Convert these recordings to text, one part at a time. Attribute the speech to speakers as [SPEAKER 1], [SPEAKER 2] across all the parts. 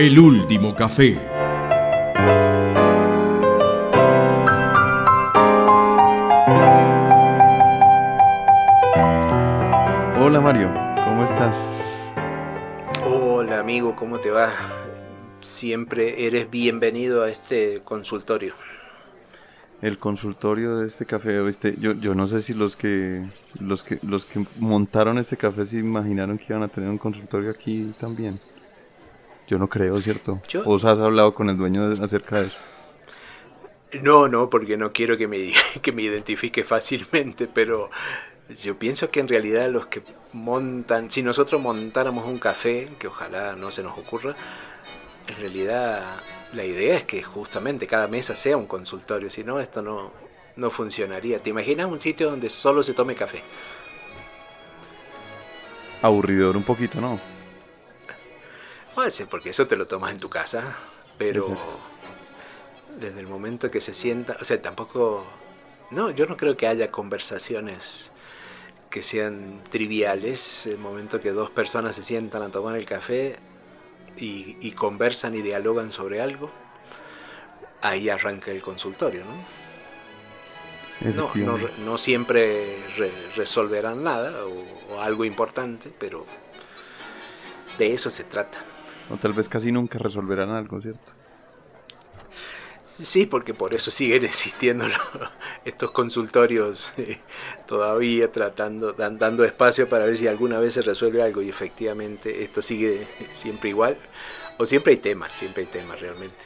[SPEAKER 1] El último café.
[SPEAKER 2] Hola Mario, ¿cómo estás?
[SPEAKER 3] Hola amigo, ¿cómo te va? Siempre eres bienvenido a este consultorio.
[SPEAKER 2] El consultorio de este café, este, yo, yo no sé si los que, los que los que montaron este café se imaginaron que iban a tener un consultorio aquí también. Yo no creo, ¿cierto?
[SPEAKER 3] Yo-
[SPEAKER 2] ¿Vos has hablado con el dueño de- acerca de eso?
[SPEAKER 3] No, no, porque no quiero que me, que me identifique fácilmente, pero yo pienso que en realidad los que montan, si nosotros montáramos un café, que ojalá no se nos ocurra, en realidad la idea es que justamente cada mesa sea un consultorio, si no esto no, no funcionaría. ¿Te imaginas un sitio donde solo se tome café?
[SPEAKER 2] Aburridor un poquito, ¿no?
[SPEAKER 3] Puede ser porque eso te lo tomas en tu casa, pero
[SPEAKER 2] Exacto.
[SPEAKER 3] desde el momento que se sienta, o sea, tampoco, no, yo no creo que haya conversaciones que sean triviales, el momento que dos personas se sientan a tomar el café y, y conversan y dialogan sobre algo, ahí arranca el consultorio, ¿no? No, no, no siempre re- resolverán nada o- o algo importante, pero de eso se trata.
[SPEAKER 2] O tal vez casi nunca resolverán algo, ¿cierto?
[SPEAKER 3] Sí, porque por eso siguen existiendo estos consultorios eh, todavía tratando, dan- dando espacio para ver si alguna vez se resuelve algo y efectivamente esto sigue siempre igual. O siempre hay temas, siempre hay temas realmente.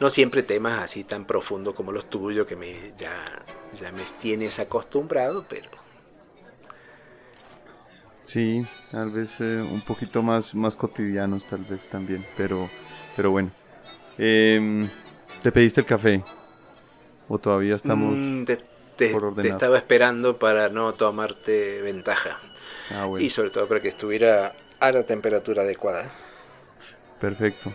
[SPEAKER 3] No siempre temas así tan profundos como los tuyos que me, ya, ya me tienes acostumbrado, pero
[SPEAKER 2] Sí, tal vez eh, un poquito más, más cotidianos, tal vez también, pero, pero bueno. Em, ¿Te pediste el café? ¿O todavía estamos...?
[SPEAKER 3] mm, te, te-
[SPEAKER 2] por
[SPEAKER 3] te
[SPEAKER 2] ordenar.
[SPEAKER 3] estaba esperando para no tomarte ventaja.
[SPEAKER 2] Ah, bueno,
[SPEAKER 3] Y sobre todo para que estuviera a la temperatura adecuada.
[SPEAKER 2] perfecto.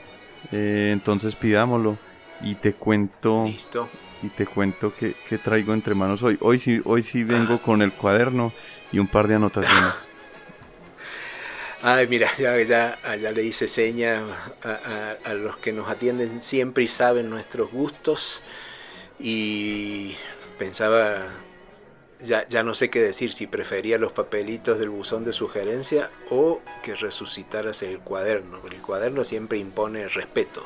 [SPEAKER 2] Eh, entonces pidámoslo y te cuento
[SPEAKER 3] Listo.
[SPEAKER 2] y te cuento que, que traigo entre manos hoy. Hoy sí, hoy sí vengo con el cuaderno y un par de anotaciones.
[SPEAKER 3] Ay, mira, ya, ya, ya le hice seña a, a- a los que nos atienden siempre y saben nuestros gustos. Y pensaba, ya, ya no sé qué decir, si prefería los papelitos del buzón de sugerencia o que resucitaras el cuaderno. porque El cuaderno siempre impone respeto.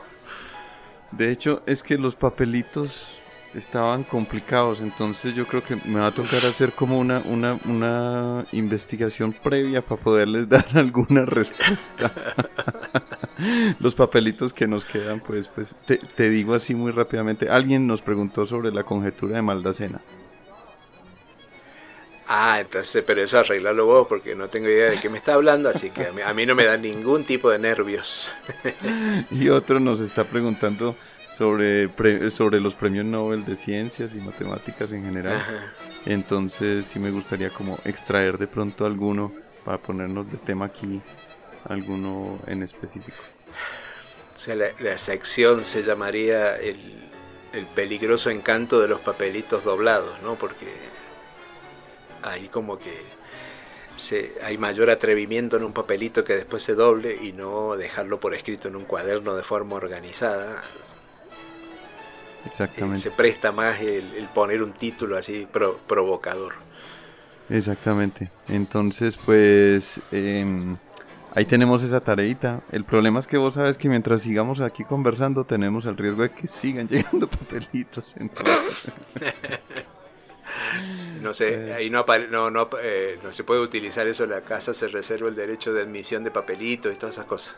[SPEAKER 2] De hecho, es que los papelitos estaban complicados, entonces yo creo que me va a tocar hacer como una, una, una investigación previa para poderles dar alguna respuesta. los papelitos que nos quedan, pues, pues te, te digo así muy rápidamente. Alguien nos preguntó sobre la conjetura de Maldacena.
[SPEAKER 3] Ah, entonces, pero eso arreglalo vos porque no tengo idea de qué me está hablando, así que a mí, a mí no me da ningún tipo de nervios.
[SPEAKER 2] Y otro nos está preguntando sobre, pre- sobre los premios Nobel de Ciencias y Matemáticas en general.
[SPEAKER 3] Ajá.
[SPEAKER 2] Entonces sí me gustaría como extraer de pronto alguno para ponernos de tema aquí, alguno en específico.
[SPEAKER 3] O sea, la, la sección se llamaría el, el peligroso encanto de los papelitos doblados, ¿no? Porque ahí como que se, hay mayor atrevimiento en un papelito que después se doble y no dejarlo por escrito en un cuaderno de forma organizada. Eh,
[SPEAKER 2] Exactamente.
[SPEAKER 3] se presta más el, el poner un título así pro- provocador.
[SPEAKER 2] Exactamente. Entonces pues em, ahí tenemos esa tareita. El problema es que vos sabes que mientras sigamos aquí conversando tenemos el riesgo de que sigan llegando papelitos. Entonces,
[SPEAKER 3] No sé, ahí no, no, no, eh, no se puede utilizar eso, la casa se reserva el derecho de admisión de papelitos y todas esas cosas.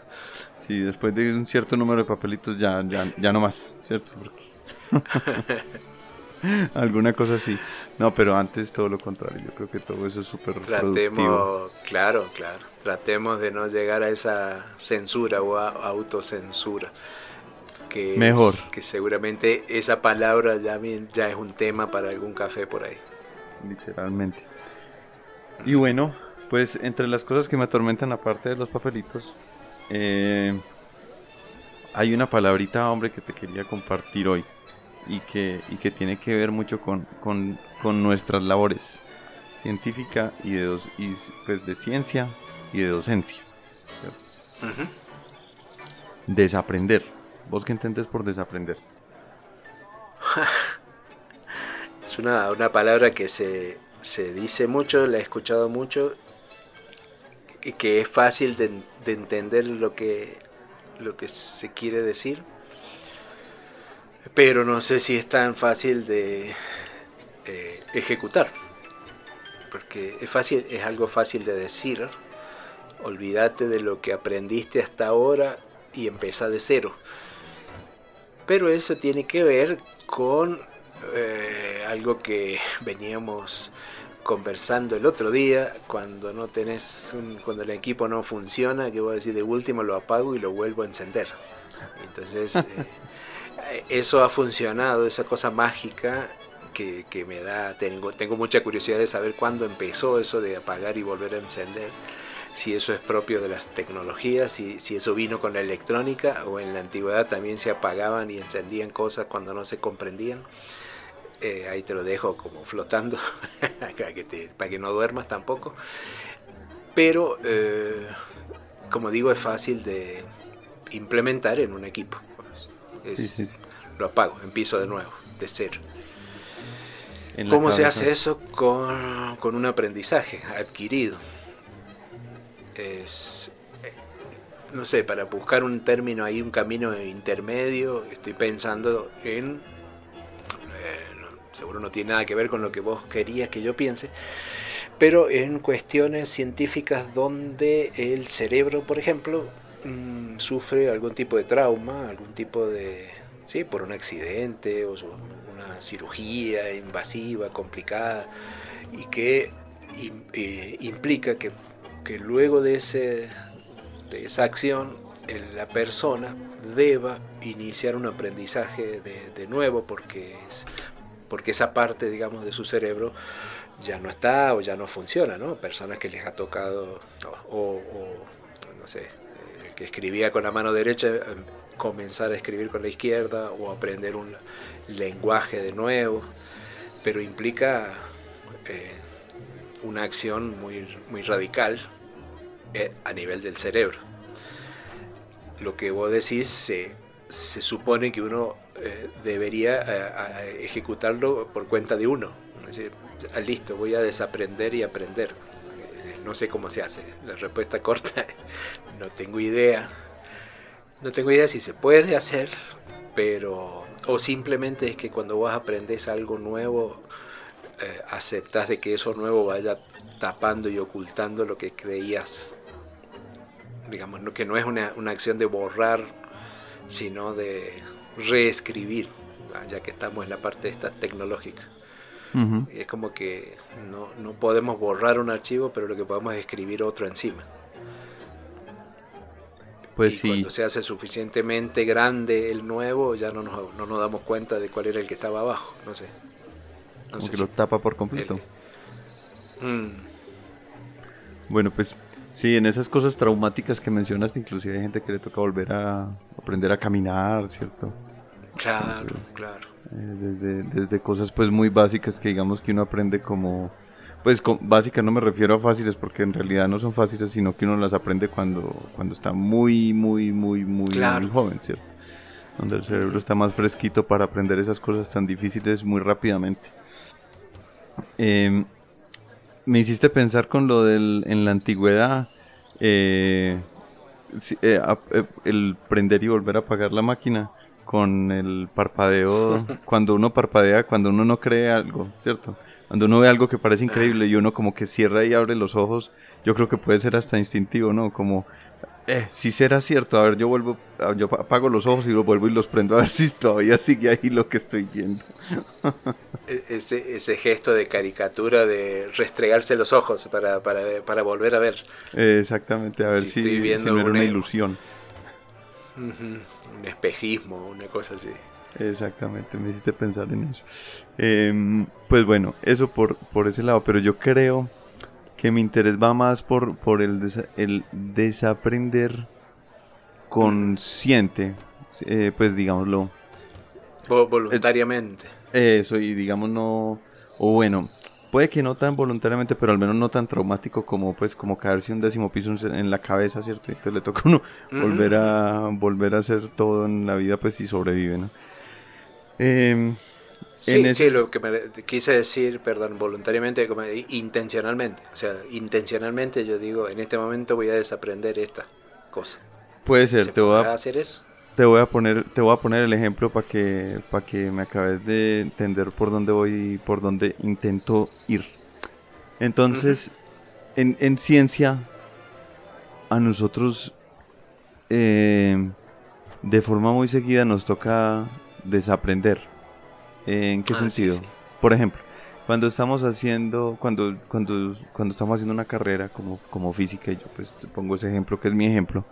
[SPEAKER 2] sí, después de un cierto número de papelitos ya, ya, ya no más, ¿cierto? Porque- Alguna cosa así. No, pero antes todo lo contrario. Yo creo que todo eso es súper productivo.
[SPEAKER 3] Tratemos, claro, claro, tratemos de no llegar a esa censura o a, autocensura. Que es-
[SPEAKER 2] Mejor.
[SPEAKER 3] que seguramente esa palabra ya, ya es un tema para algún café por ahí.
[SPEAKER 2] Literalmente. Y bueno, pues entre las cosas que me atormentan aparte de los papelitos, eh, hay una palabrita, hombre, que te quería compartir hoy y que, y que tiene que ver mucho con, con, con nuestras labores científica y de, dos, y, pues, de ciencia y de docencia. Desaprender. ¿Vos qué entendés por desaprender?
[SPEAKER 3] es una, palabra que se, dice mucho, la he escuchado mucho, y que es fácil de, entender lo que, lo que se quiere decir, pero no sé si es tan fácil de eh, ejecutar, porque es, fácil, es algo fácil de decir, olvídate de lo que aprendiste hasta ahora y empieza de cero. Pero eso tiene que ver con eh, algo que veníamos conversando el otro día cuando no tenés cuando el equipo no funciona que voy a decir de último lo apago y lo vuelvo a encender entonces eso ha funcionado esa cosa mágica que, que, me da tengo tengo mucha curiosidad de saber cuándo empezó eso de apagar y volver a encender si eso es propio de las tecnologías, si, si eso vino con la electrónica o en la antigüedad también se apagaban y encendían cosas cuando no se comprendían. Eh, ahí te lo dejo como flotando para, que para que no duermas tampoco. Pero, eh, como digo, es fácil de implementar en un equipo. Lo apago, empiezo de nuevo, de cero. ¿Cómo se hace eso con, con un aprendizaje adquirido? es, eh, no sé, para buscar un término ahí, un camino intermedio, estoy pensando en, eh, seguro no tiene nada que ver con lo que vos querías que yo piense, pero en cuestiones científicas donde el cerebro, por ejemplo, mm, sufre algún tipo de trauma, algún tipo de, sí, por un accidente o una cirugía invasiva, complicada, y que eh, implica que que luego de, ese, de esa acción la persona deba iniciar un aprendizaje de, nuevo porque, es, porque esa parte, digamos, de su cerebro ya no está o ya no funciona, ¿no? Personas que les ha tocado, o, no sé, que escribía con la mano derecha, em, comenzar a escribir con la izquierda o aprender un lenguaje de nuevo, pero implica eh, una acción muy, muy radical eh, a nivel del cerebro. Lo que vos decís se, se supone que uno eh, debería ejecutarlo por cuenta de uno. Ah, listo, voy a desaprender y aprender. No sé cómo se hace. La respuesta corta, no tengo idea. No tengo idea si se puede hacer, pero... O simplemente es que cuando vos aprendes algo nuevo, aceptas de que eso nuevo vaya tapando y ocultando lo que creías digamos, que no es una, acción de borrar, sino de reescribir, ya que estamos en la parte esta tecnológica. Es como que no, podemos borrar un archivo, pero lo que podemos es escribir otro encima. Pues y Cuando se hace suficientemente grande el nuevo, ya no nos, no nos damos cuenta de cuál era el que estaba abajo. No sé.
[SPEAKER 2] como que lo tapa por completo. Mm. Bueno, pues Sí, en esas cosas traumáticas que mencionaste, inclusive hay gente que le toca volver a aprender a caminar, ¿cierto?
[SPEAKER 3] Claro, claro.
[SPEAKER 2] Eh, desde, cosas pues muy básicas que digamos que uno aprende como... Pues con, básicas no me refiero a fáciles porque en realidad no son fáciles, sino que uno las aprende cuando, cuando está muy, muy, muy, muy, joven, ¿cierto? Donde el cerebro está más fresquito para aprender esas cosas tan difíciles muy rápidamente. Eh, me hiciste pensar con lo del en la antigüedad eh, eh, eh, el prender y volver a apagar la máquina con el parpadeo cuando uno parpadea cuando uno no cree algo cierto cuando uno ve algo que parece increíble y uno como que cierra y abre los ojos yo creo que puede ser hasta instintivo no como eh, si será cierto, a ver, yo vuelvo, yo apago los ojos y los vuelvo y los prendo a ver si todavía sigue ahí lo que estoy viendo.
[SPEAKER 3] E-, ese, ese gesto de caricatura de restregarse los ojos para, para, para volver a ver.
[SPEAKER 2] exactamente, a ver si, si, no era una ilusión.
[SPEAKER 3] Un espejismo, una cosa así.
[SPEAKER 2] Exactamente, me hiciste pensar en eso. Em, pues bueno, eso por, por ese lado, pero yo creo que mi interés va más por, por el, el desaprender consciente, eh, pues digámoslo.
[SPEAKER 3] Voluntariamente.
[SPEAKER 2] Eso, y digamos no, o bueno, puede que no tan voluntariamente, pero al menos no tan traumático como pues como caerse un décimo piso en la cabeza, ¿cierto? Entonces le toca a uno volver a volver a hacer todo en la vida pues si sobrevive, ¿no?
[SPEAKER 3] Eh, Sí, sí, lo que me quise decir, perdón, voluntariamente, como intencionalmente. O sea, intencionalmente yo digo, en este momento voy a desaprender esta cosa.
[SPEAKER 2] Puede ser,
[SPEAKER 3] te voy a hacer eso.
[SPEAKER 2] Te voy a poner, te voy a poner el ejemplo para que, para que me acabes de entender por dónde voy y por dónde intento ir. Entonces, en, en, ciencia, a nosotros eh, de forma muy seguida nos toca desaprender ¿En qué ah, sentido? Por ejemplo, cuando estamos haciendo, cuando, cuando, cuando estamos haciendo una carrera como, como física, y yo pues te pongo ese ejemplo que es mi ejemplo,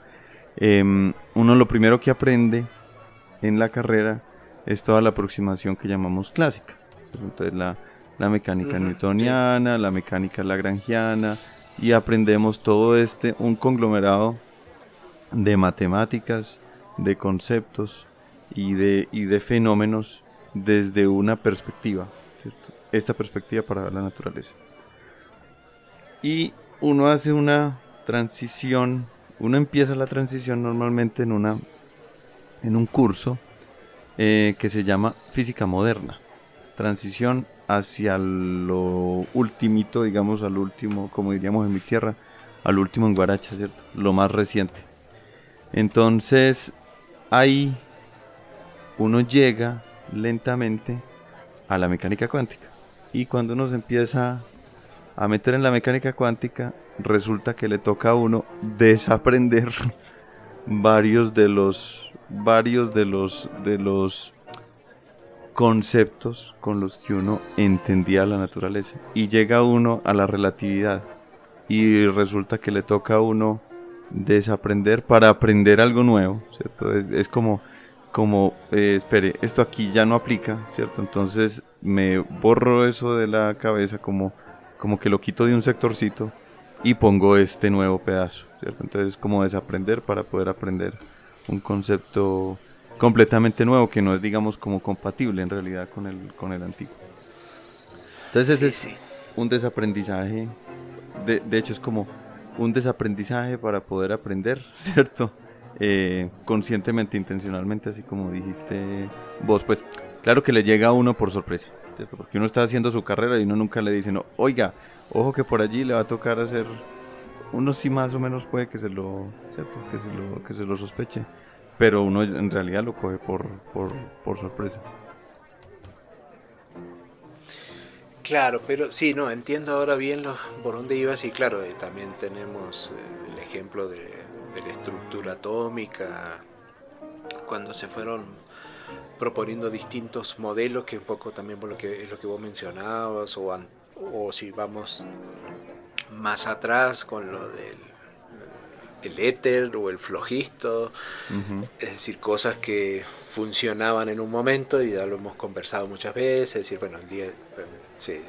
[SPEAKER 2] em, uno lo primero que aprende en la carrera es toda la aproximación que llamamos clásica. Entonces la, la mecánica newtoniana, la mecánica lagrangiana, y aprendemos todo este, un conglomerado de matemáticas, de conceptos y de, y de fenómenos desde una perspectiva, esta perspectiva para la naturaleza. Y uno hace una transición, uno empieza la transición normalmente en, una, en un curso eh, que se llama física moderna, transición hacia lo ultimito, digamos, al último, como diríamos en mi tierra, al último en Guaracha, ¿cierto? Lo más reciente. Entonces, ahí uno llega lentamente a la mecánica cuántica. Y cuando uno se empieza a meter en la mecánica cuántica, resulta que le toca a uno desaprender varios de los varios de los de los conceptos con los que uno entendía la naturaleza y llega uno a la relatividad y resulta que le toca a uno desaprender para aprender algo nuevo, ¿cierto? es como como, eh, espere, esto aquí ya no aplica, ¿cierto? Entonces me borro eso de la cabeza como, como que lo quito de un sectorcito y pongo este nuevo pedazo, ¿cierto? Entonces como desaprender para poder aprender un concepto completamente nuevo que no es, digamos, como compatible en realidad con el, con el antiguo. Entonces ese es un desaprendizaje, de, de hecho es como un desaprendizaje para poder aprender, ¿cierto? Eh, conscientemente, intencionalmente, así como dijiste vos, pues claro que le llega a uno por sorpresa, porque uno está haciendo su carrera y uno nunca le dice, no, oiga, ojo que por allí le va a tocar hacer, uno sí más o menos puede que se lo, ¿cierto? Que se lo, que se lo sospeche, pero uno en realidad lo coge por, por, sorpresa.
[SPEAKER 3] Claro, pero sí, no, entiendo ahora bien lo, por dónde ibas y claro, eh, también tenemos eh, el ejemplo de la estructura atómica, cuando se fueron proponiendo distintos modelos, que un poco también por lo que es lo que vos mencionabas, o, o si vamos más atrás con lo del el éter o el flojisto, es decir, cosas que funcionaban en un momento y ya lo hemos conversado muchas veces, es decir, bueno, el día se,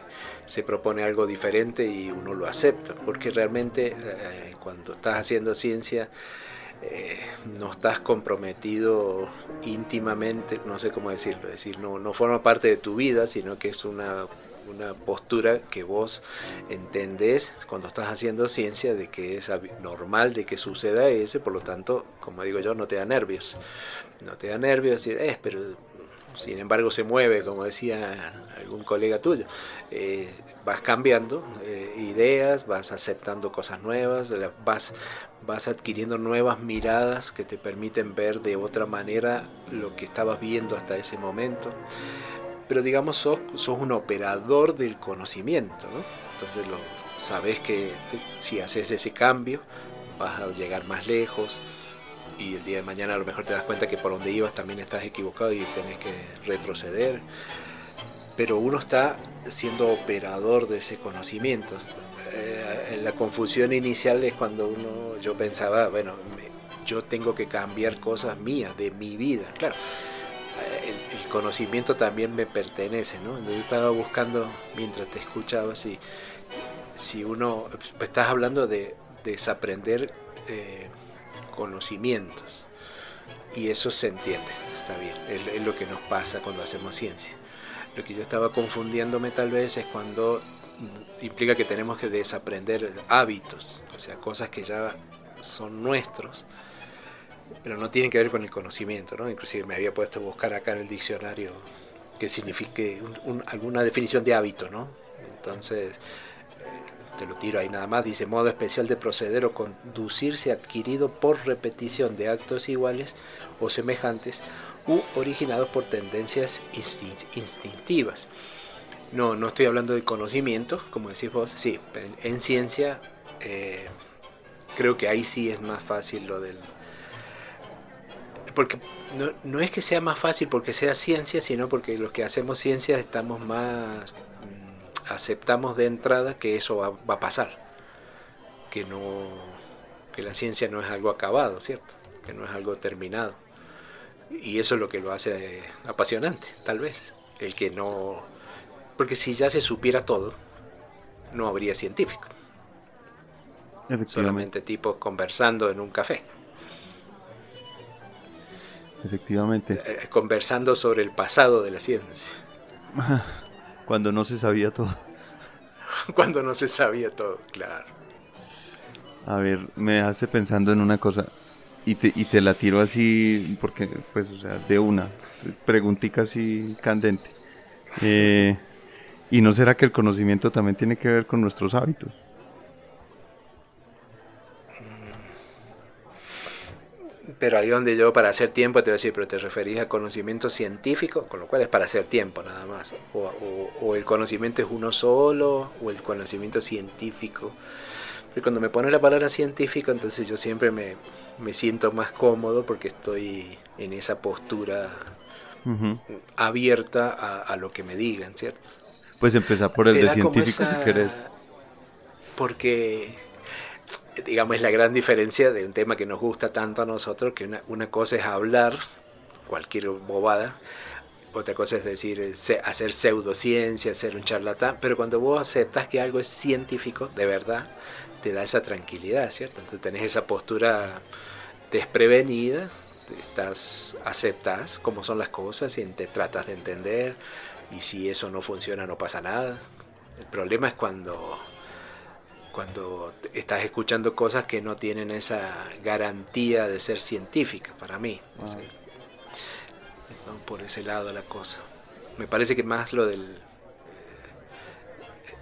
[SPEAKER 3] se propone algo diferente y uno lo acepta, porque realmente eh, cuando estás haciendo ciencia eh, no estás comprometido íntimamente, no sé cómo decirlo, es decir, no, no forma parte de tu vida, sino que es una, una postura que vos entendés cuando estás haciendo ciencia de que es normal de que suceda eso, por lo tanto, como digo yo, no te da nervios, no te da nervios decir, eh, pero sin embargo se mueve, como decía algún colega tuyo. Eh, vas cambiando eh, ideas, vas aceptando cosas nuevas, vas, vas adquiriendo nuevas miradas que te permiten ver de otra manera lo que estabas viendo hasta ese momento. Pero digamos, sos, sos un operador del conocimiento, ¿no? Entonces lo, sabes que si haces ese cambio vas a llegar más lejos, y el día de mañana a lo mejor te das cuenta que por donde ibas también estás equivocado y tenés que retroceder. Pero uno está siendo operador de ese conocimiento. Eh, la confusión inicial es cuando uno, yo pensaba, bueno, yo tengo que cambiar cosas mías, de mi vida. Claro, eh, el, conocimiento también me pertenece, ¿no? Entonces estaba buscando, mientras te escuchaba, si, si uno, pues, estás hablando de desaprender. Eh, conocimientos. Y eso se entiende, está bien, es, es, lo que nos pasa cuando hacemos ciencia. Lo que yo estaba confundiéndome tal vez es cuando implica que tenemos que desaprender hábitos, o sea, cosas que ya son nuestros, pero no tienen que ver con el conocimiento, ¿no? Inclusive me había puesto a buscar acá en el diccionario que signifique alguna definición de hábito, ¿no? Entonces, te lo tiro ahí nada más, dice modo especial de proceder o conducirse adquirido por repetición de actos iguales o semejantes u originados por tendencias instintivas. No, no estoy hablando de conocimiento, como decís vos, sí, en, ciencia eh, creo que ahí sí es más fácil lo del... Porque no, no es que sea más fácil porque sea ciencia, sino porque los que hacemos ciencia estamos más aceptamos de entrada que eso va, a pasar, que no que la ciencia no es algo acabado, ¿cierto? Que no es algo terminado. Y eso es lo que lo hace apasionante, tal vez. El que no... Porque si ya se supiera todo, no habría científico. Solamente tipos conversando en un café.
[SPEAKER 2] Efectivamente.
[SPEAKER 3] Eh, conversando sobre el pasado de la ciencia.
[SPEAKER 2] Cuando no se sabía todo.
[SPEAKER 3] Cuando no se sabía todo, claro.
[SPEAKER 2] A ver, me dejaste pensando en una cosa y te, y te la tiro así, porque, pues, o sea, de una, preguntica así candente. Eh, ¿Y no será que el conocimiento también tiene que ver con nuestros hábitos?
[SPEAKER 3] Pero ahí donde yo para hacer tiempo te voy a decir, pero te referís a conocimiento científico, con lo cual es para hacer tiempo nada más. O, el conocimiento es uno solo, o el conocimiento científico. Pero cuando me pones la palabra científico, entonces yo siempre me, siento más cómodo porque estoy en esa postura abierta a, lo que me digan, ¿cierto?
[SPEAKER 2] Pues empezar por el de científico si querés.
[SPEAKER 3] Porque digamos, es la gran diferencia de un tema que nos gusta tanto a nosotros, que una, cosa es hablar cualquier bobada, otra cosa es decir, hacer pseudociencia, hacer un charlatán, pero cuando vos aceptas que algo es científico, de verdad, te da esa tranquilidad, ¿cierto? Entonces tenés esa postura desprevenida, estás, aceptas cómo son las cosas y te tratas de entender, y si eso no funciona no pasa nada. El problema es cuando cuando estás escuchando cosas que no tienen esa garantía de ser científica para mí. Ah. por ese lado la cosa. Me parece que más lo del...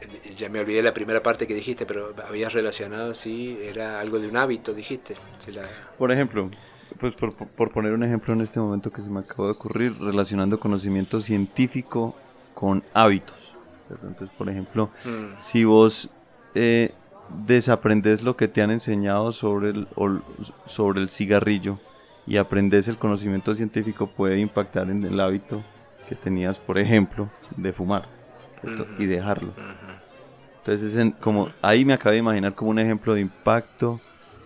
[SPEAKER 3] Eh, ya me olvidé la primera parte que dijiste, pero habías relacionado, sí, era algo de un hábito, dijiste.
[SPEAKER 2] Por ejemplo, pues por, poner un ejemplo en este momento que se me acabó de ocurrir, relacionando conocimiento científico con hábitos. Entonces, por ejemplo, mm. si vos eh, desaprendes lo que te han enseñado sobre el, sobre el cigarrillo y aprendes el conocimiento científico puede impactar en el hábito que tenías, por ejemplo, de fumar y dejarlo. Entonces, como ahí me acabo de imaginar como un ejemplo de impacto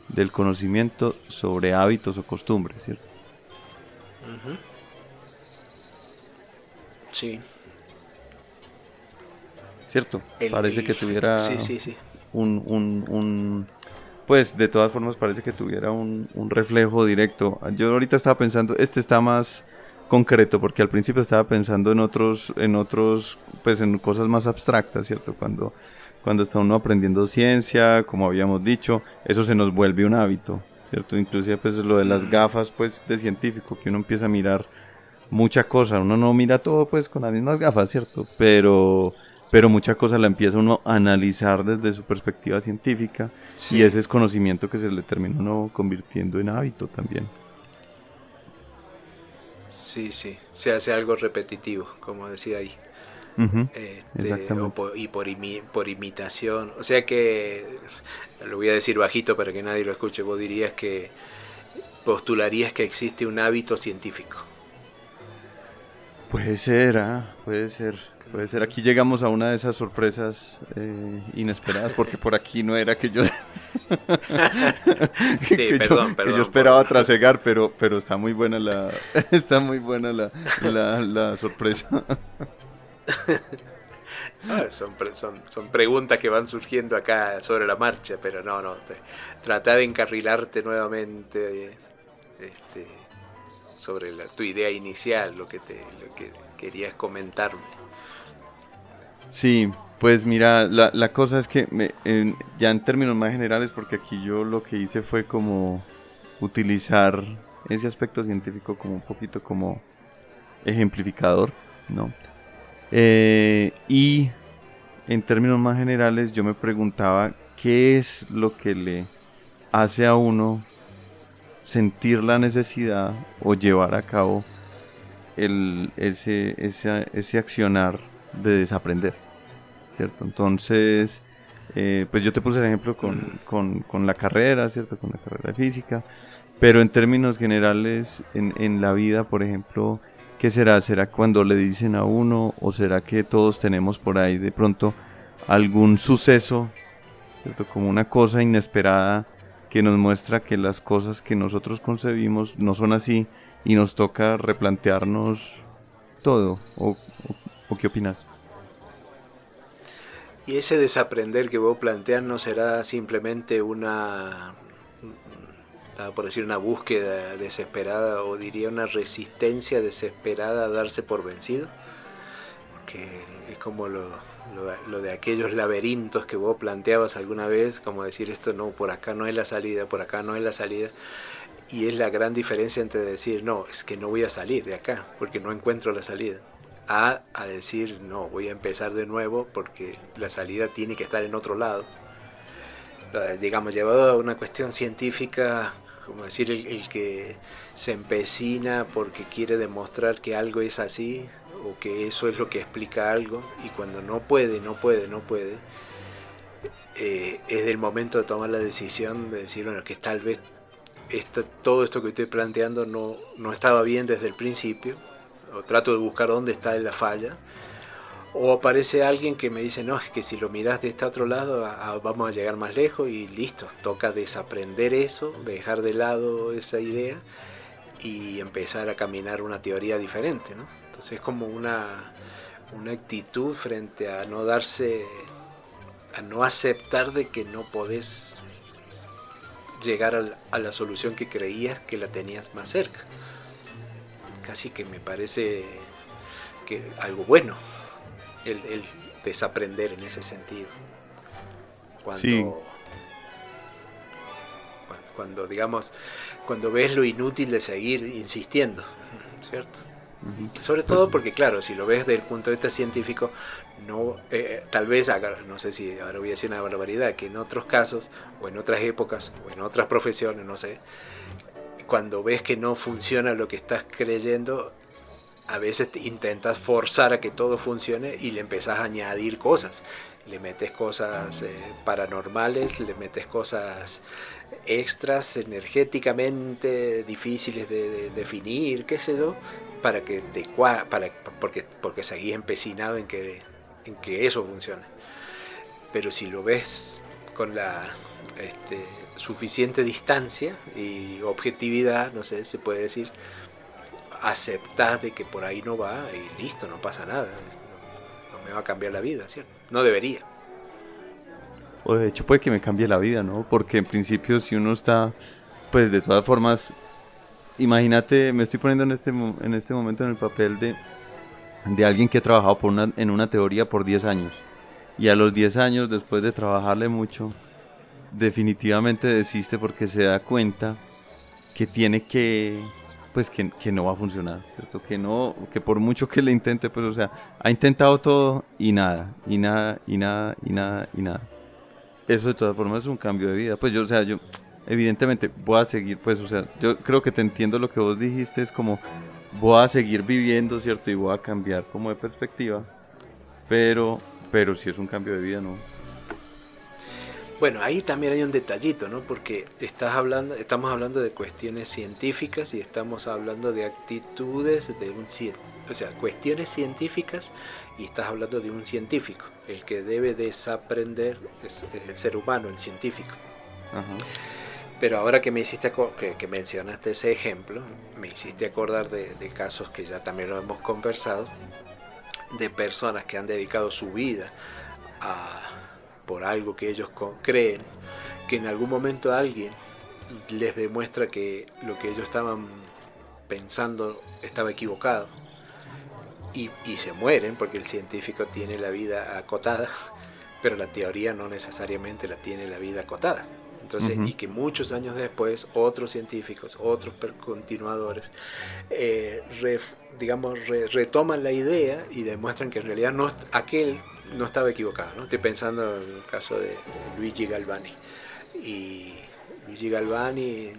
[SPEAKER 2] del conocimiento sobre hábitos o costumbres, ¿cierto?
[SPEAKER 3] Sí.
[SPEAKER 2] ¿Cierto? Parece que tuviera...
[SPEAKER 3] Sí, sí, sí
[SPEAKER 2] un, un, un pues de todas formas parece que tuviera un, un, reflejo directo. Yo ahorita estaba pensando, este está más concreto, porque al principio estaba pensando en otros, en otros, pues en cosas más abstractas, ¿cierto? Cuando, cuando está uno aprendiendo ciencia, como habíamos dicho, eso se nos vuelve un hábito, ¿cierto? Inclusive pues lo de las gafas, pues de científico, que uno empieza a mirar mucha cosa, uno no mira todo pues con las mismas gafas, ¿cierto? Pero pero muchas cosas la empieza uno a analizar desde su perspectiva científica y ese es conocimiento que se le termina uno convirtiendo en hábito también.
[SPEAKER 3] Sí, sí, se hace algo repetitivo, como decía ahí. Este, y por, por imitación, o sea que, lo voy a decir bajito para que nadie lo escuche, vos dirías que postularías que existe un hábito científico.
[SPEAKER 2] Puede ser, ¿ah? puede ser. Puede ser, aquí llegamos a una de esas sorpresas eh, inesperadas, porque por aquí no era que yo... que, yo, esperaba trasegar, pero, pero está muy buena la, está muy buena la, la, sorpresa.
[SPEAKER 3] Ah, son, son, son, preguntas que van surgiendo acá sobre la marcha, pero no, no. Trata de encarrilarte nuevamente este, sobre tu idea inicial, lo que, te, lo que querías comentarme.
[SPEAKER 2] Sí, Pues mira, la, la cosa es que me, ya en términos más generales, porque aquí yo lo que hice fue como utilizar ese aspecto científico como un poquito como ejemplificador, ¿no? Eh, y en términos más generales yo me preguntaba qué es lo que le hace a uno sentir la necesidad o llevar a cabo el, ese, ese, ese accionar de desaprender, ¿cierto? Entonces, eh, pues yo te puse el ejemplo con, con, con, la carrera, ¿cierto? Con la carrera de física, pero en términos generales, en, en la vida, por ejemplo, ¿qué será? ¿Será cuando le dicen a uno o será que todos tenemos por ahí de pronto algún suceso, ¿cierto? Como una cosa inesperada que nos muestra que las cosas que nosotros concebimos no son así y nos toca replantearnos todo. ¿O, qué opinas?
[SPEAKER 3] Y ese desaprender que vos planteas no será simplemente una, por decir, una búsqueda desesperada o diría una resistencia desesperada a darse por vencido. Porque es como lo, lo, de aquellos laberintos que vos planteabas alguna vez, como decir esto no, por acá no es la salida, por acá no es la salida. Y es la gran diferencia entre decir, no, es que no voy a salir de acá porque no encuentro la salida. A, decir, no, voy a empezar de nuevo porque la salida tiene que estar en otro lado. Digamos, llevado a una cuestión científica, como decir, el que se empecina porque quiere demostrar que algo es así, o que eso es lo que explica algo y cuando no puede, no puede, no puede, eh, es del momento de tomar la decisión de decir, bueno, que tal vez todo esto que estoy planteando no, no estaba bien desde el principio, o trato de buscar dónde está la falla, o aparece alguien que me dice, no, es que si lo miras de este otro lado vamos a llegar más lejos y listo, toca desaprender eso, dejar de lado esa idea y empezar a caminar una teoría diferente, ¿no? es como una, actitud frente a no darse, a no aceptar de que no podés llegar a la, solución que creías que la tenías más cerca. Casi que me parece que algo bueno el, desaprender en ese sentido. Cuando, cuando, digamos, cuando ves lo inútil de seguir insistiendo, ¿cierto? Sobre todo porque, claro, si lo ves desde el punto de vista científico, no, eh, tal vez, no sé si ahora voy a decir una barbaridad, que en otros casos, o en otras épocas, o en otras profesiones, no sé, cuando ves que no funciona lo que estás creyendo, a veces intentas forzar a que todo funcione y le empezás a añadir cosas. Le metes cosas eh, paranormales, le metes cosas extras energéticamente difíciles de, definir, qué sé yo, para que te para porque porque seguís empecinado en que en que eso funcione. Pero si lo ves con la este, suficiente distancia y objetividad, no sé, se puede decir, aceptás de que por ahí no va y listo, no pasa nada. No, me va a cambiar la vida, ¿cierto? No debería.
[SPEAKER 2] O de hecho puede que me cambie la vida, ¿no? Porque en principio si uno está, pues de todas formas, imagínate, me estoy poniendo en este, en este momento en el papel de, de alguien que ha trabajado por una, en una teoría por 10 años. Y a los 10 años, después de trabajarle mucho, definitivamente desiste porque se da cuenta que tiene que, pues que, que, no va a funcionar, ¿cierto? Que no, que por mucho que le intente, pues o sea, ha intentado todo y nada, y nada, y nada, y nada, y nada eso de todas formas es un cambio de vida. Pues yo, o sea, yo evidentemente voy a seguir, pues, o sea, yo creo que te entiendo lo que vos dijiste, es como voy a seguir viviendo, ¿cierto? Y voy a cambiar como de perspectiva, pero, pero si es un cambio de vida, ¿no?
[SPEAKER 3] Bueno, ahí también hay un detallito, ¿no? Porque estás hablando, estamos hablando de cuestiones científicas y estamos hablando de actitudes de un o sea, cuestiones científicas y estás hablando de un científico. El que debe desaprender es el ser humano, el científico. Pero ahora que me hiciste que, mencionaste ese ejemplo, me hiciste acordar de, casos que ya también lo hemos conversado, de personas que han dedicado su vida a, por algo que ellos creen, que en algún momento alguien les demuestra que lo que ellos estaban pensando estaba equivocado y, y se mueren porque el científico tiene la vida acotada, pero la teoría no necesariamente la tiene la vida acotada. Entonces, y que muchos años después otros científicos, otros continuadores, eh, digamos, retoman la idea y demuestran que en realidad no, aquel no estaba equivocado. ¿no? Estoy pensando en el caso de Luigi Galvani. Y Luigi Galvani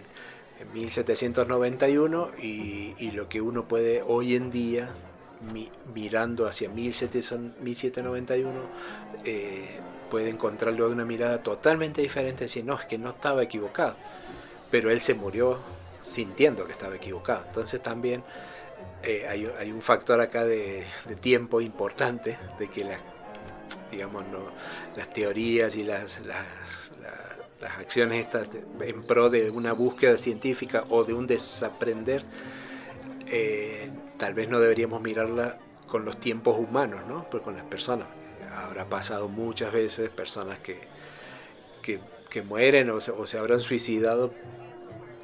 [SPEAKER 3] en 1791 y, y lo que uno puede hoy en día mirando hacia 1791 eh, puede encontrarlo de una mirada totalmente diferente, decir, no, es que no estaba equivocado, pero él se murió sintiendo que estaba equivocado. Entonces también eh, hay, un factor acá de, tiempo importante, de que las, digamos, no, las teorías y las, las, acciones estas en pro de una búsqueda científica o de un desaprender, eh, tal vez no deberíamos mirarla con los tiempos humanos, ¿no? Pero con las personas habrá pasado muchas veces personas que, que, mueren o se, habrán suicidado.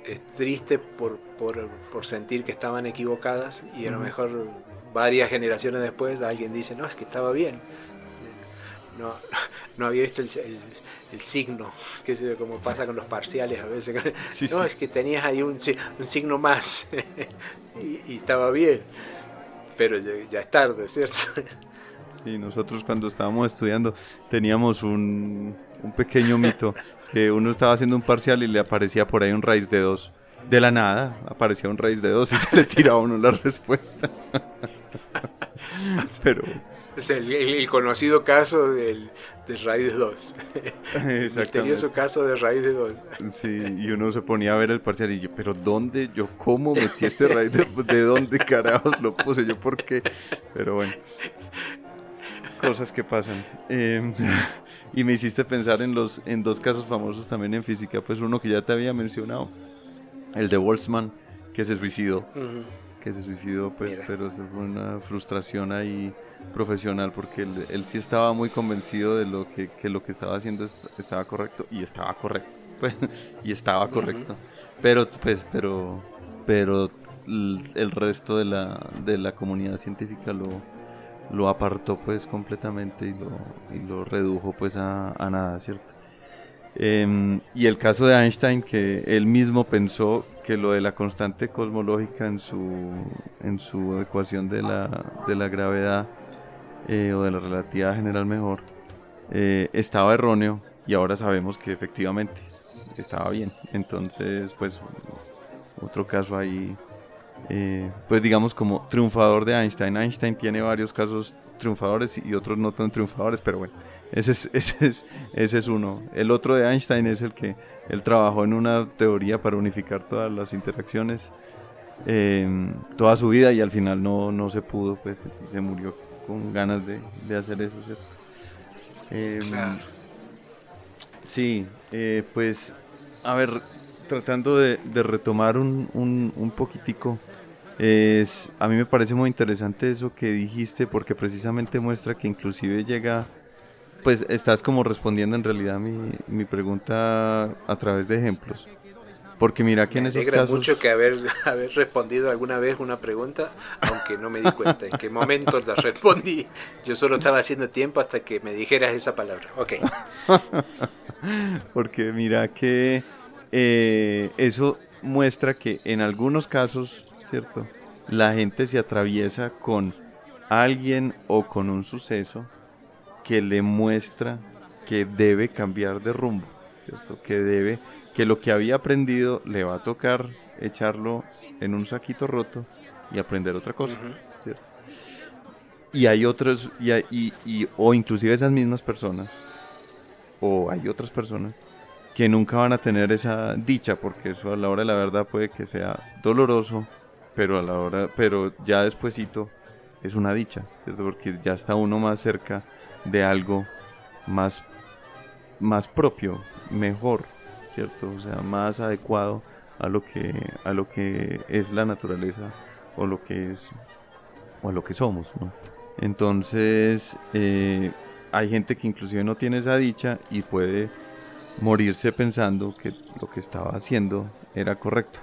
[SPEAKER 3] Es triste por, por, sentir que estaban equivocadas y a lo mejor varias generaciones después alguien dice, no, es que estaba bien. No, no había visto el, el, signo, que es como pasa con los parciales a veces. no, es que tenías ahí un, un signo más y, estaba bien, pero ya es tarde, ¿cierto?
[SPEAKER 2] Sí, nosotros cuando estábamos estudiando teníamos un, un pequeño mito que uno estaba haciendo un parcial y le aparecía por ahí un raíz de dos. De la nada aparecía un raíz de dos y se le tiraba a uno la respuesta.
[SPEAKER 3] Pero... Es el, conocido caso del, de raíz de 2. El misterioso caso de raíz de 2.
[SPEAKER 2] Sí, y uno se ponía a ver el parcial y yo, pero ¿dónde? ¿Yo cómo metí este raíz de, de dónde carajos lo puse? ¿Yo por qué? Pero bueno cosas que pasan. Em, y me hiciste pensar en los en dos casos famosos también en física, pues uno que ya te había mencionado, el de Boltzmann, que se suicidó. Que se suicidó, pues, pero fue una frustración ahí profesional porque él, sí estaba muy convencido de lo que, que, lo que estaba haciendo estaba correcto y estaba correcto. Pues, y estaba correcto. Pero pues pero pero el resto de la, de la comunidad científica lo, lo apartó pues completamente y lo, y lo redujo pues a, nada, ¿cierto? Em, y el caso de Einstein, que él mismo pensó que lo de la constante cosmológica en su, en su ecuación de la, de la gravedad eh, o de la relatividad general mejor, eh, estaba erróneo y ahora sabemos que efectivamente estaba bien. Entonces, pues, otro caso ahí eh, pues digamos como triunfador de Einstein. Einstein tiene varios casos triunfadores y otros no tan triunfadores, pero bueno, ese es, ese es, ese es uno. El otro de Einstein es el que él trabajó en una teoría para unificar todas las interacciones toda su vida y al final no, no se pudo, pues se murió con ganas de, de hacer eso, ¿cierto? Em, sí, eh, pues a ver, tratando de, de retomar un, un, un poquitico es, a mí me parece muy interesante eso que dijiste porque precisamente muestra que inclusive llega, pues estás como respondiendo en realidad mi, mi pregunta a través de ejemplos. Porque mira que en esos casos...
[SPEAKER 3] mucho que haber, haber respondido alguna vez una pregunta, aunque no me di cuenta en qué momento la respondí. Yo solo estaba haciendo tiempo hasta que me dijeras esa palabra. Ok.
[SPEAKER 2] porque mira que eh, eso muestra que en algunos casos ¿cierto? La gente se atraviesa con alguien o con un suceso que le muestra que debe cambiar de rumbo, ¿cierto? Que debe, que lo que había aprendido le va a tocar echarlo en un saquito roto y aprender otra cosa, Y hay otros, y, y, o inclusive esas mismas personas, o hay otras personas que nunca van a tener esa dicha, porque eso a la hora de la verdad puede que sea doloroso, pero a la hora, pero ya despuesito es una dicha, Porque ya está uno más cerca de algo más, más propio, mejor, ¿cierto? O sea, más adecuado a lo que, a lo que es la naturaleza o lo que es o a lo que somos, ¿no? Entonces, eh, hay gente que inclusive no tiene esa dicha y puede morirse pensando que lo que estaba haciendo era correcto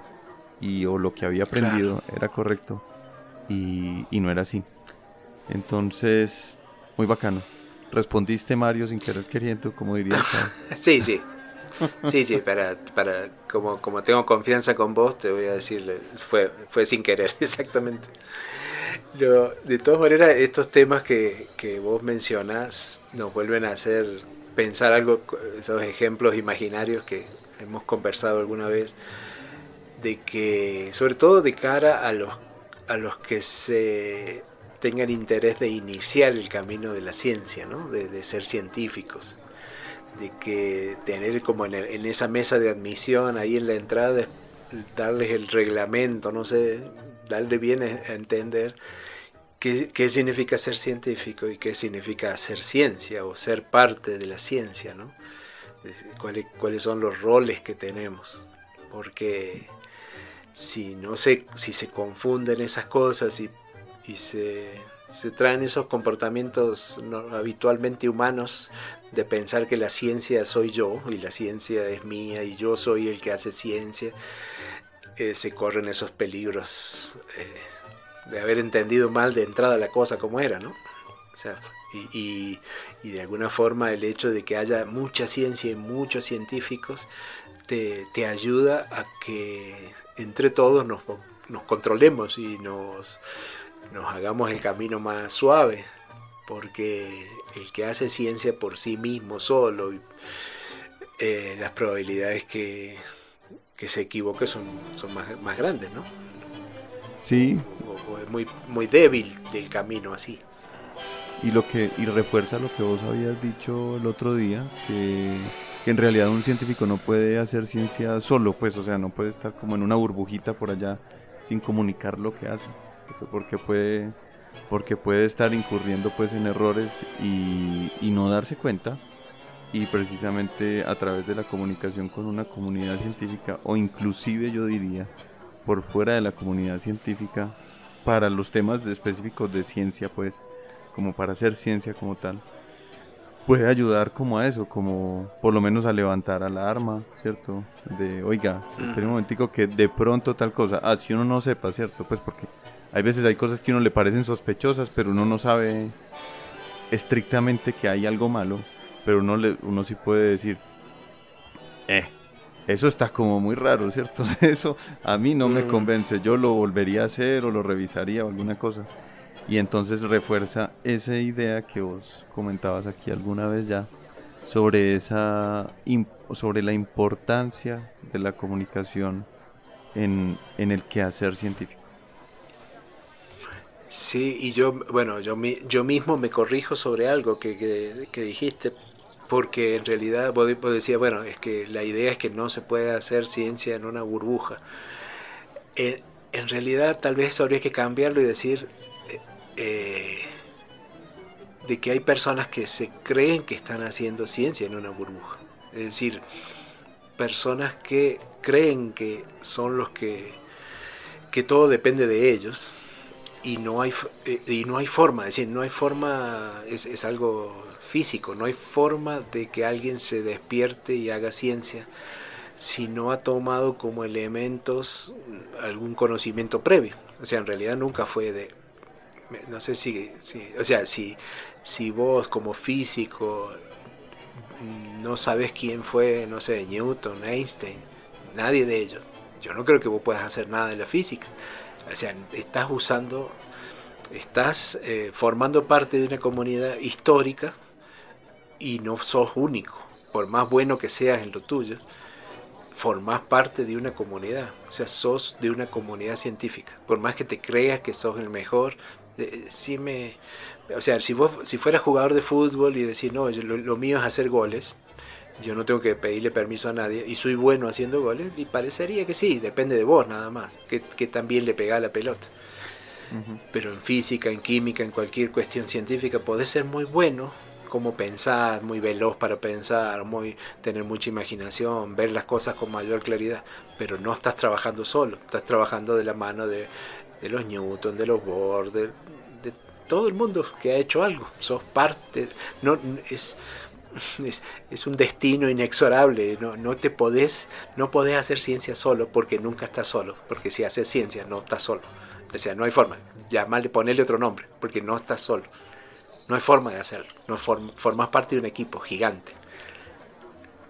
[SPEAKER 2] y o lo que había aprendido era correcto y, no era así. Entonces, muy bacano. Respondiste, Mario, sin querer queriendo, como diría.
[SPEAKER 3] sí, sí. Sí, sí, para, para como, como tengo confianza con vos, te voy a decir, fue, fue sin querer, exactamente. de todas maneras, estos temas que, que vos mencionas nos vuelven a hacer pensar algo, esos ejemplos imaginarios que hemos conversado alguna vez, de que, sobre todo de cara a los, a los que se tengan interés de iniciar el camino de la ciencia, ¿no? de, ser científicos, de que tener como en, esa mesa de admisión, ahí en la entrada, darles el reglamento, no sé, darle bien a entender qué, qué significa ser científico y qué significa hacer ciencia o ser parte de la ciencia, ¿no? ¿Cuáles, cuáles son los roles que tenemos, porque si no sé si se confunden esas cosas y y se, traen esos comportamientos habitualmente humanos de pensar que la ciencia soy yo y la ciencia es mía y yo soy el que hace ciencia, eh, se corren esos peligros eh, de haber entendido mal de entrada la cosa como era, ¿no? y, de alguna forma el hecho de que haya mucha ciencia y muchos científicos te, te ayuda a que entre todos nos, nos controlemos y nos nos hagamos el camino más suave, porque el que hace ciencia por sí mismo solo, eh, las probabilidades que, que, se equivoque son, son más, más grandes, ¿no?
[SPEAKER 2] Sí.
[SPEAKER 3] O, es muy, muy débil del camino así.
[SPEAKER 2] Y, lo que, y refuerza lo que vos habías dicho el otro día, que, que en realidad un científico no puede hacer ciencia solo, pues, o sea, no puede estar como en una burbujita por allá sin comunicar lo que hace porque puede, porque puede estar incurriendo pues en errores y, y no darse cuenta y precisamente a través de la comunicación con una comunidad científica o inclusive yo diría por fuera de la comunidad científica para los temas específicos de ciencia pues como para hacer ciencia como tal puede ayudar como a eso, como por lo menos a levantar alarma, ¿cierto? De, oiga, espere un momentico que de pronto tal cosa, ah, si uno no sepa, ¿cierto? Pues porque hay veces hay cosas que a uno le parecen sospechosas, pero uno no sabe estrictamente que hay algo malo, pero uno, le, uno sí puede decir, eh, eso está como muy raro, ¿cierto? Eso a mí no me convence, yo lo volvería a hacer o lo revisaría o alguna cosa. Y entonces refuerza esa idea que vos comentabas aquí alguna vez ya sobre esa sobre la importancia de la comunicación en, en el quehacer científico.
[SPEAKER 3] Sí, y yo, bueno, yo, yo mismo me corrijo sobre algo que, que, dijiste, porque en realidad vos, decías, bueno, es que la idea es que no se puede hacer ciencia en una burbuja. En, en realidad tal vez habría que cambiarlo y decir eh, eh, de que hay personas que se creen que están haciendo ciencia en una burbuja. Es decir, personas que creen que son los que, que todo depende de ellos y no hay eh, y no hay forma, es decir, no hay forma, es, es, algo físico, no hay forma de que alguien se despierte y haga ciencia si no ha tomado como elementos algún conocimiento previo. O sea, en realidad nunca fue de, no sé si, o sea, si, si vos como físico no sabes quién fue, no sé, Newton, Einstein, nadie de ellos, yo no creo que vos puedas hacer nada de la física. O sea, estás usando, estás eh, formando parte de una comunidad histórica y no sos único. Por más bueno que seas en lo tuyo, formás parte de una comunidad. O sea, sos de una comunidad científica. Por más que te creas que sos el mejor, eh, sí me... O sea, si vos si fueras jugador de fútbol y decir, no, lo mío es hacer goles, yo no tengo que pedirle permiso a nadie y soy bueno haciendo goles y parecería que sí, depende de vos nada más, que, que también le pega la pelota. Pero en física, en química, en cualquier cuestión científica podés ser muy bueno, como pensar, muy veloz para pensar, muy tener mucha imaginación, ver las cosas con mayor claridad, pero no estás trabajando solo, estás trabajando de la mano de, de los Newton, de los Bohr, de, de, todo el mundo que ha hecho algo, sos parte, no es es, un destino inexorable, no, no te podés, no podés hacer ciencia solo porque nunca estás solo, porque si haces ciencia no estás solo. O sea, no hay forma. Llamarle, ponerle otro nombre, porque no estás solo. No hay forma de hacerlo. No formas parte de un equipo gigante.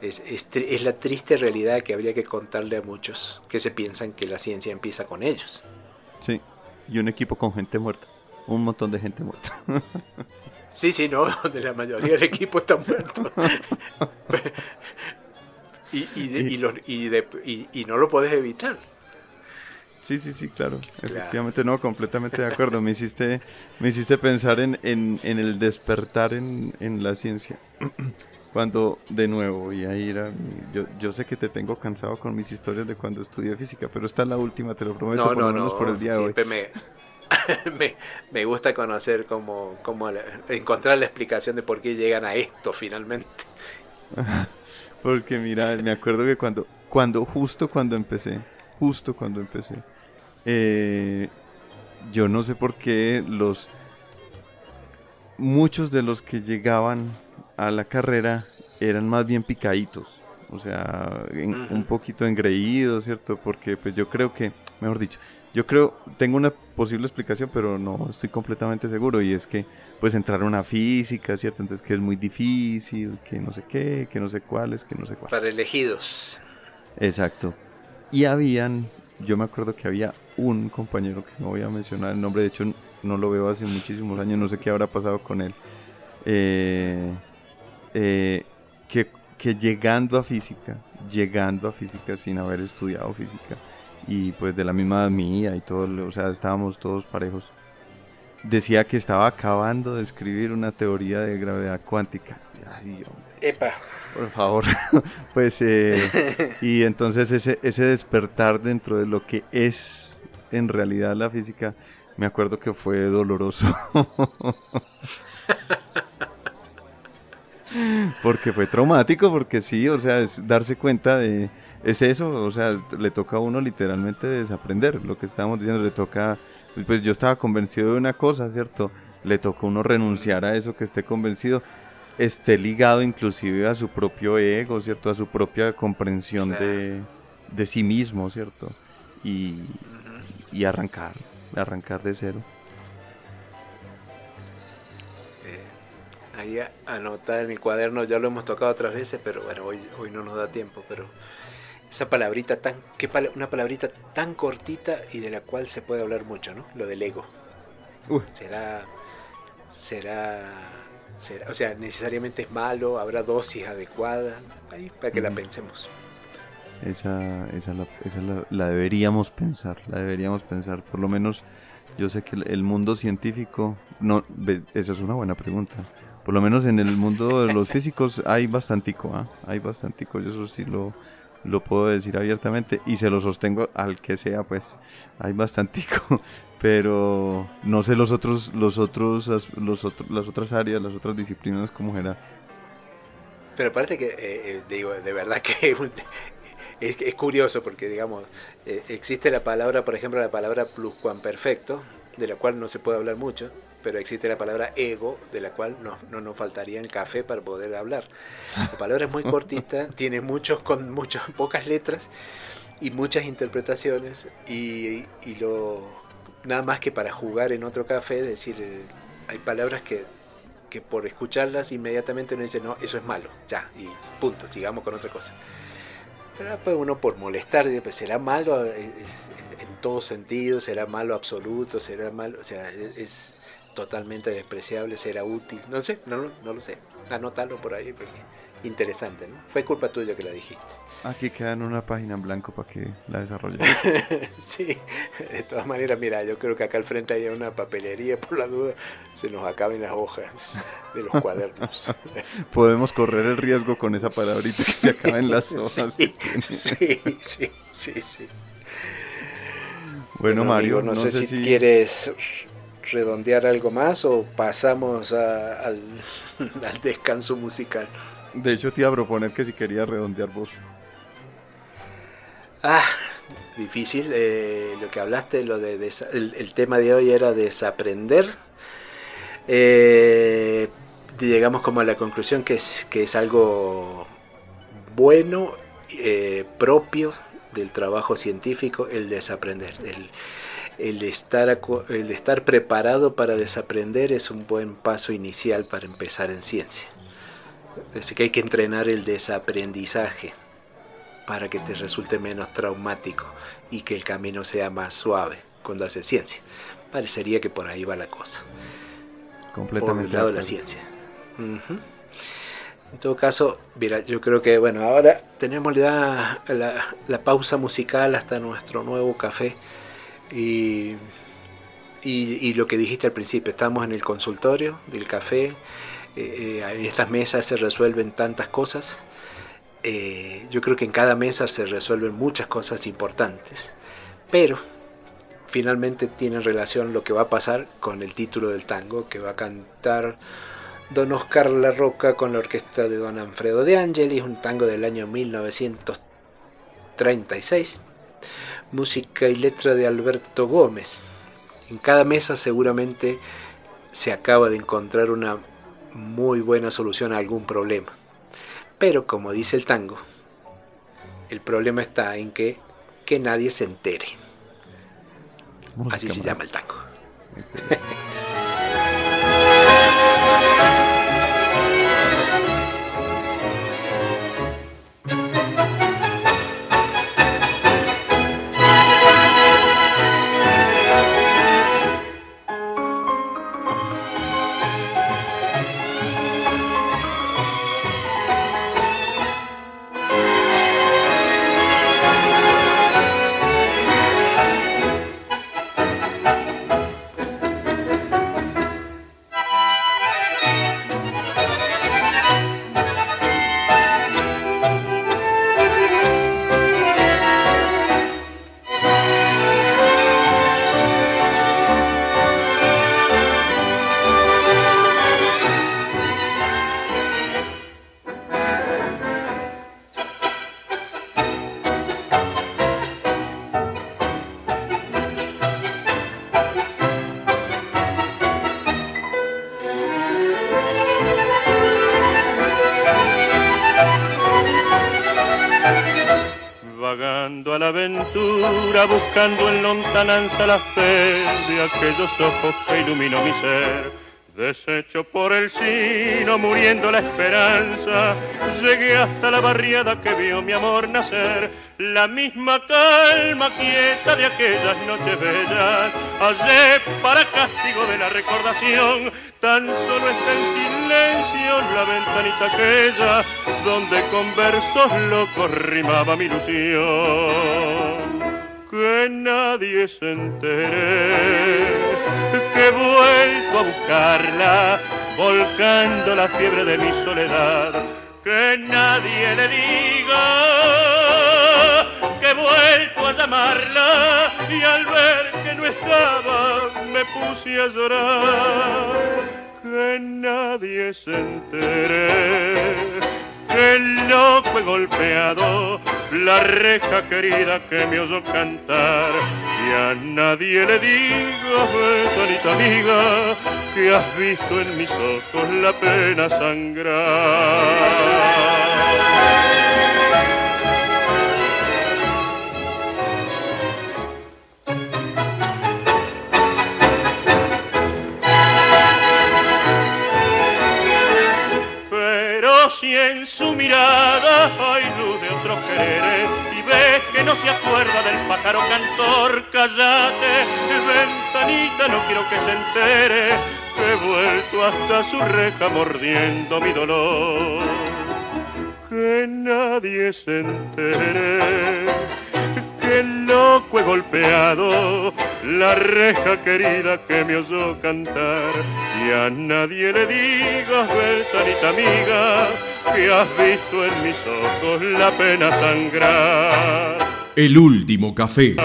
[SPEAKER 3] Es, es, la triste realidad que habría que contarle a muchos que se piensan que la ciencia empieza con ellos.
[SPEAKER 2] Sí, y un equipo con gente muerta. Un montón de gente muerta.
[SPEAKER 3] Sí, sí, no, de la mayoría del equipo está muerto. y, y, y, no lo puedes evitar.
[SPEAKER 2] Sí, sí, sí, claro. Efectivamente, no, completamente de acuerdo. Me hiciste, me hiciste pensar en, en, en el despertar en, en, la ciencia. Cuando, de nuevo, voy a ir a... Yo, yo sé que te tengo cansado con mis historias de cuando estudié física, pero esta es la última, te lo prometo,
[SPEAKER 3] no, no, no, por el día de hoy. Me, me, me, gusta conocer cómo, cómo encontrar la explicación de por qué llegan a esto finalmente.
[SPEAKER 2] Porque mira, me acuerdo que cuando, cuando, justo cuando empecé, justo cuando empecé, eh, yo no sé por qué los muchos de los que llegaban a la carrera eran más bien picaditos, o sea, un poquito engreídos, ¿cierto? Porque pues yo creo que, mejor dicho, yo creo, tengo una posible explicación, pero no estoy completamente seguro, y es que pues entrar a una física, ¿cierto? Entonces que es muy difícil, que no sé qué, que no sé cuáles, que no sé cuáles.
[SPEAKER 3] Para elegidos.
[SPEAKER 2] Exacto. Y habían yo me acuerdo que había un compañero que no voy a mencionar el nombre, de hecho no lo veo hace muchísimos años, no sé qué habrá pasado con él, eh, eh, que, que llegando a física, llegando a física sin haber estudiado física, y pues de la misma mía y todo, o sea, estábamos todos parejos, decía que estaba acabando de escribir una teoría de gravedad cuántica. Ay,
[SPEAKER 3] Epa
[SPEAKER 2] por favor. pues, eh, y entonces ese, ese despertar dentro de lo que es en realidad la física, me acuerdo que fue doloroso. porque fue traumático, porque sí, o sea, es darse cuenta de, es eso, o sea, le toca a uno literalmente desaprender lo que estábamos diciendo, le toca, pues yo estaba convencido de una cosa, ¿cierto? Le toca a uno renunciar a eso que esté convencido esté ligado inclusive a su propio ego, ¿cierto? A su propia comprensión de, de, sí mismo, ¿cierto? Y, y, arrancar, arrancar de cero.
[SPEAKER 3] Ahí anotar en mi cuaderno, ya lo hemos tocado otras veces, pero bueno, hoy, hoy no nos da tiempo, pero esa palabrita tan, qué una palabrita tan cortita y de la cual se puede hablar mucho, ¿no? Lo del ego. Será, será o sea, necesariamente es malo, habrá dosis adecuada, ahí para que la pensemos.
[SPEAKER 2] Esa, esa, la, esa la, deberíamos pensar, la deberíamos pensar. Por lo menos yo sé que el mundo científico, no, esa es una buena pregunta. Por lo menos en el mundo de los físicos hay bastantico, ¿ah? hay bastantico, yo eso sí lo, lo puedo decir abiertamente y se lo sostengo al que sea, pues hay bastantico, pero no sé los otros, los otros, los otros, las otras áreas, las otras disciplinas como era.
[SPEAKER 3] Pero parece que, eh, eh, digo, de verdad que es, curioso porque, digamos, eh, existe la palabra, por ejemplo, la palabra pluscuamperfecto, de la cual no se puede hablar mucho, pero existe la palabra ego, de la cual no, no nos faltaría el café para poder hablar. La palabra es muy cortita, tiene muchos con muchas pocas letras y muchas interpretaciones y, y, lo nada más que para jugar en otro café, decir, eh, hay palabras que, que por escucharlas inmediatamente uno dice, no, eso es malo, ya, y punto, sigamos con otra cosa. Pero después uno por molestar, pues será malo en todo sentido, será malo absoluto, será malo, o sea, es, totalmente despreciable, será útil. No sé, no, no lo sé. Anótalo por ahí porque interesante, ¿no? Fue culpa tuya que la dijiste.
[SPEAKER 2] Aquí queda en una página en blanco para que la desarrolle.
[SPEAKER 3] sí, de todas maneras, mira, yo creo que acá al frente hay una papelería, por la duda, se nos acaben las hojas de los cuadernos.
[SPEAKER 2] Podemos correr el riesgo con esa palabrita que se acaben las hojas.
[SPEAKER 3] Sí, sí, sí, sí, sí,
[SPEAKER 2] Bueno, Mario,
[SPEAKER 3] no, sé, si, quieres redondear algo más o pasamos al, descanso musical?
[SPEAKER 2] De hecho, te iba a proponer que si querías redondear vos.
[SPEAKER 3] Ah, difícil. Eh, lo que hablaste, lo de, el, tema de hoy era desaprender. Eh, llegamos como a la conclusión que es, que es algo bueno, eh, propio del trabajo científico, el desaprender. El, el estar, el estar preparado para desaprender es un buen paso inicial para empezar en ciencia. Así que hay que entrenar el desaprendizaje para que te resulte menos traumático y que el camino sea más suave cuando haces ciencia. Parecería que por ahí va la cosa.
[SPEAKER 2] Completamente.
[SPEAKER 3] Por el lado de la ciencia. En todo caso, mira, yo creo que, bueno, ahora tenemos ya la, pausa musical hasta nuestro nuevo café. Y, y, lo que dijiste al principio, estamos en el consultorio del café. Eh, eh, en estas mesas se resuelven tantas cosas. Eh, yo creo que en cada mesa se resuelven muchas cosas importantes. Pero finalmente tiene relación lo que va a pasar con el título del tango que va a cantar don Oscar La Roca con la orquesta de don Alfredo de Angelis, un tango del año 1936. Música y letra de Alberto Gómez. En cada mesa seguramente se acaba de encontrar una muy buena solución a algún problema. Pero como dice el tango, el problema está en que, que nadie se entere. Así se llama el tango.
[SPEAKER 1] lontananza la fe de aquellos ojos que iluminó mi ser. Deshecho por el sino, muriendo la esperanza, llegué hasta la barriada que vio mi amor nacer. La misma calma quieta de aquellas noches bellas, hallé para castigo de la recordación, tan solo está en silencio la ventanita aquella, donde con versos locos rimaba mi ilusión que nadie se entere que he vuelto a buscarla, volcando la fiebre de mi soledad, que nadie le diga que he vuelto a llamarla y al ver que no estaba me puse a llorar, que nadie se entere el loco he golpeado la reja querida que me oyó cantar y a nadie le digo, bonita amiga, que has visto en mis ojos la pena sangrar. Su mirada hay luz de otros quereres y ves que no se acuerda del pájaro cantor, callate, ventanita, no quiero que se entere, he vuelto hasta su reja mordiendo mi dolor. Que nadie se entere que loco he golpeado la reja querida que me oyó cantar y a nadie le digas, ventanita amiga, que has visto en mis ojos la pena sangrar.
[SPEAKER 4] El último café.